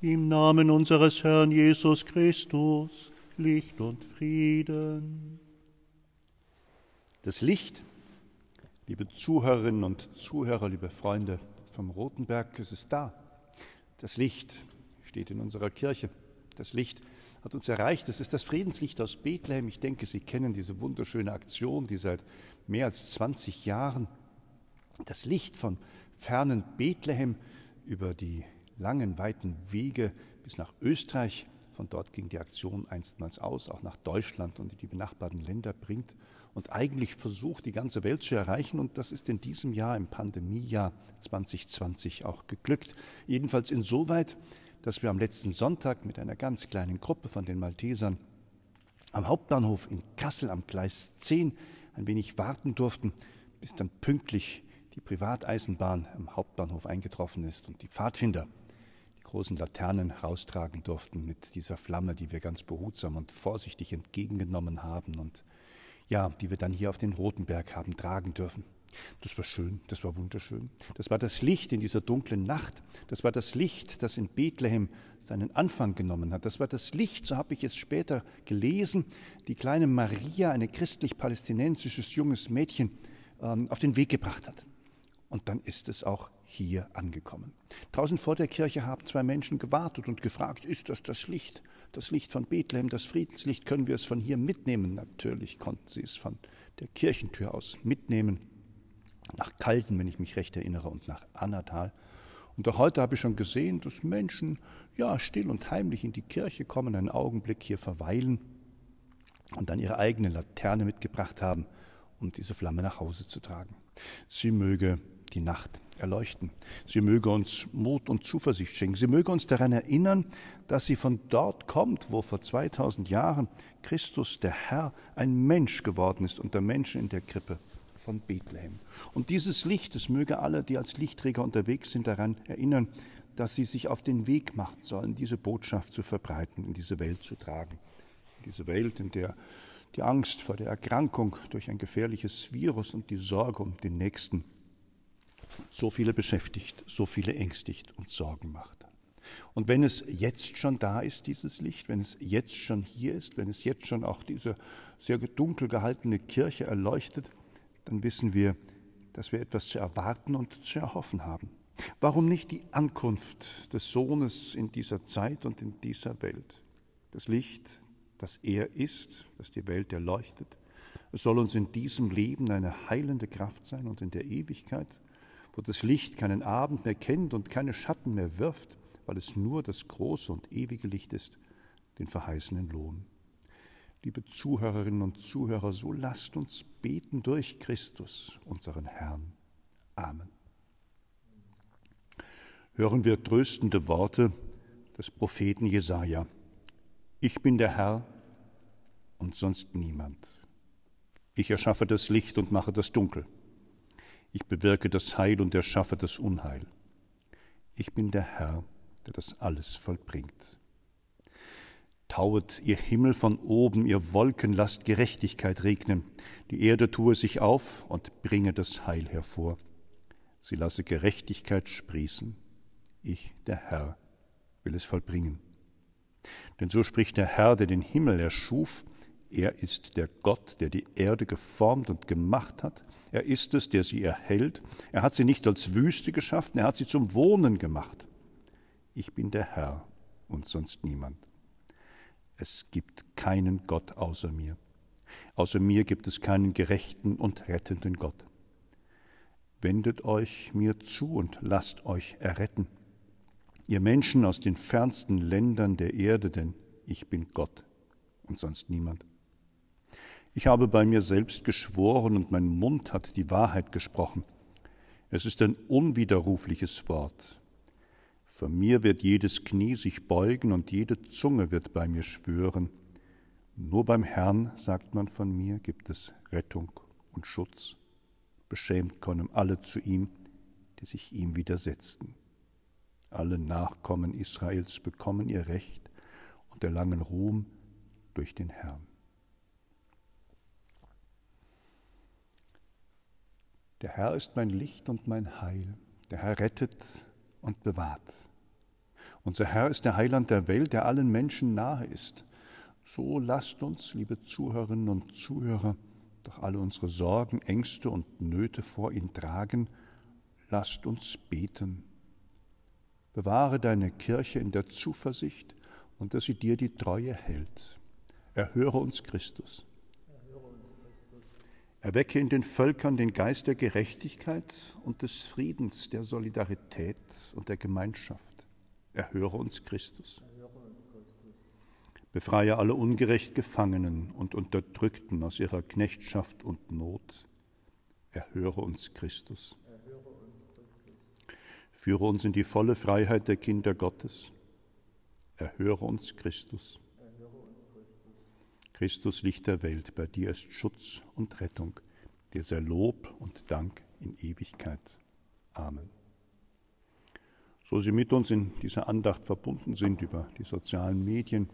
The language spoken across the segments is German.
Im Namen unseres Herrn Jesus Christus, Licht und Frieden. Das Licht, liebe Zuhörerinnen und Zuhörer, liebe Freunde vom Rotenberg, es ist da. Das Licht steht in unserer Kirche. Das Licht hat uns erreicht. Das ist das Friedenslicht aus Bethlehem. Ich denke, Sie kennen diese wunderschöne Aktion, die seit mehr als 20 Jahren das Licht von fernen Bethlehem über die langen, weiten Wege bis nach Österreich. Von dort ging die Aktion einstmals aus, auch nach Deutschland und in die benachbarten Länder bringt und eigentlich versucht, die ganze Welt zu erreichen. Und das ist in diesem Jahr, im Pandemiejahr 2020, auch geglückt. Jedenfalls insoweit, dass wir am letzten Sonntag mit einer ganz kleinen Gruppe von den Maltesern am Hauptbahnhof in Kassel am Gleis 10 ein wenig warten durften, bis dann pünktlich die Privateisenbahn am Hauptbahnhof eingetroffen ist und die Pfadfinder großen Laternen raustragen durften mit dieser Flamme, die wir ganz behutsam und vorsichtig entgegengenommen haben und ja, die wir dann hier auf den Rotenberg haben tragen dürfen. Das war schön, das war wunderschön. Das war das Licht in dieser dunklen Nacht. Das war das Licht, das in Bethlehem seinen Anfang genommen hat. Das war das Licht, so habe ich es später gelesen, die kleine Maria, eine christlich-palästinensisches junges Mädchen, ähm, auf den Weg gebracht hat. Und dann ist es auch hier angekommen. Draußen vor der Kirche haben zwei Menschen gewartet und gefragt, ist das das Licht, das Licht von Bethlehem, das Friedenslicht, können wir es von hier mitnehmen? Natürlich konnten sie es von der Kirchentür aus mitnehmen, nach Kalten, wenn ich mich recht erinnere, und nach Annatal. Und auch heute habe ich schon gesehen, dass Menschen ja still und heimlich in die Kirche kommen, einen Augenblick hier verweilen und dann ihre eigene Laterne mitgebracht haben, um diese Flamme nach Hause zu tragen. Sie möge die Nacht erleuchten. Sie möge uns Mut und Zuversicht schenken. Sie möge uns daran erinnern, dass sie von dort kommt, wo vor 2000 Jahren Christus, der Herr, ein Mensch geworden ist unter Menschen in der Krippe von Bethlehem. Und dieses Licht, es möge alle, die als Lichtträger unterwegs sind, daran erinnern, dass sie sich auf den Weg machen sollen, diese Botschaft zu verbreiten, in diese Welt zu tragen. In diese Welt, in der die Angst vor der Erkrankung durch ein gefährliches Virus und die Sorge um den Nächsten so viele beschäftigt, so viele ängstigt und Sorgen macht. Und wenn es jetzt schon da ist, dieses Licht, wenn es jetzt schon hier ist, wenn es jetzt schon auch diese sehr dunkel gehaltene Kirche erleuchtet, dann wissen wir, dass wir etwas zu erwarten und zu erhoffen haben. Warum nicht die Ankunft des Sohnes in dieser Zeit und in dieser Welt? Das Licht, das er ist, das die Welt erleuchtet. Es soll uns in diesem Leben eine heilende Kraft sein und in der Ewigkeit das Licht keinen Abend mehr kennt und keine Schatten mehr wirft, weil es nur das große und ewige Licht ist, den verheißenen Lohn. Liebe Zuhörerinnen und Zuhörer, so lasst uns beten durch Christus, unseren Herrn. Amen. Hören wir tröstende Worte des Propheten Jesaja. Ich bin der Herr und sonst niemand. Ich erschaffe das Licht und mache das Dunkel. Ich bewirke das Heil und erschaffe das Unheil. Ich bin der Herr, der das alles vollbringt. Tauet, ihr Himmel von oben, ihr Wolken, lasst Gerechtigkeit regnen. Die Erde tue sich auf und bringe das Heil hervor. Sie lasse Gerechtigkeit sprießen. Ich, der Herr, will es vollbringen. Denn so spricht der Herr, der den Himmel erschuf, er ist der Gott, der die Erde geformt und gemacht hat. Er ist es, der sie erhält. Er hat sie nicht als Wüste geschaffen, er hat sie zum Wohnen gemacht. Ich bin der Herr und sonst niemand. Es gibt keinen Gott außer mir. Außer mir gibt es keinen gerechten und rettenden Gott. Wendet euch mir zu und lasst euch erretten. Ihr Menschen aus den fernsten Ländern der Erde, denn ich bin Gott und sonst niemand. Ich habe bei mir selbst geschworen und mein Mund hat die Wahrheit gesprochen. Es ist ein unwiderrufliches Wort. Vor mir wird jedes Knie sich beugen und jede Zunge wird bei mir schwören. Nur beim Herrn, sagt man von mir, gibt es Rettung und Schutz. Beschämt kommen alle zu ihm, die sich ihm widersetzten. Alle Nachkommen Israels bekommen ihr Recht und erlangen Ruhm durch den Herrn. Der Herr ist mein Licht und mein Heil. Der Herr rettet und bewahrt. Unser Herr ist der Heiland der Welt, der allen Menschen nahe ist. So lasst uns, liebe Zuhörerinnen und Zuhörer, doch alle unsere Sorgen, Ängste und Nöte vor ihn tragen. Lasst uns beten. Bewahre deine Kirche in der Zuversicht und dass sie dir die Treue hält. Erhöre uns Christus. Erwecke in den Völkern den Geist der Gerechtigkeit und des Friedens, der Solidarität und der Gemeinschaft. Erhöre uns Christus. Befreie alle ungerecht Gefangenen und Unterdrückten aus ihrer Knechtschaft und Not. Erhöre uns Christus. Führe uns in die volle Freiheit der Kinder Gottes. Erhöre uns Christus. Christus Licht der Welt, bei dir ist Schutz und Rettung. Dir sei Lob und Dank in Ewigkeit. Amen. So Sie mit uns in dieser Andacht verbunden sind über die sozialen Medien,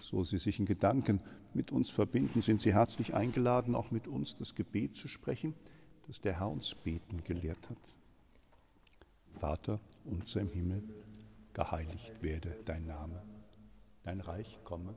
so Sie sich in Gedanken mit uns verbinden, sind Sie herzlich eingeladen, auch mit uns das Gebet zu sprechen, das der Herr uns beten gelehrt hat. Vater unser im Himmel, geheiligt werde dein Name, dein Reich komme,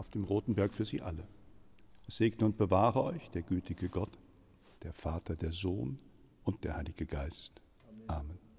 auf dem Rotenberg für Sie alle. Es segne und bewahre euch der gütige Gott, der Vater, der Sohn und der Heilige Geist. Amen.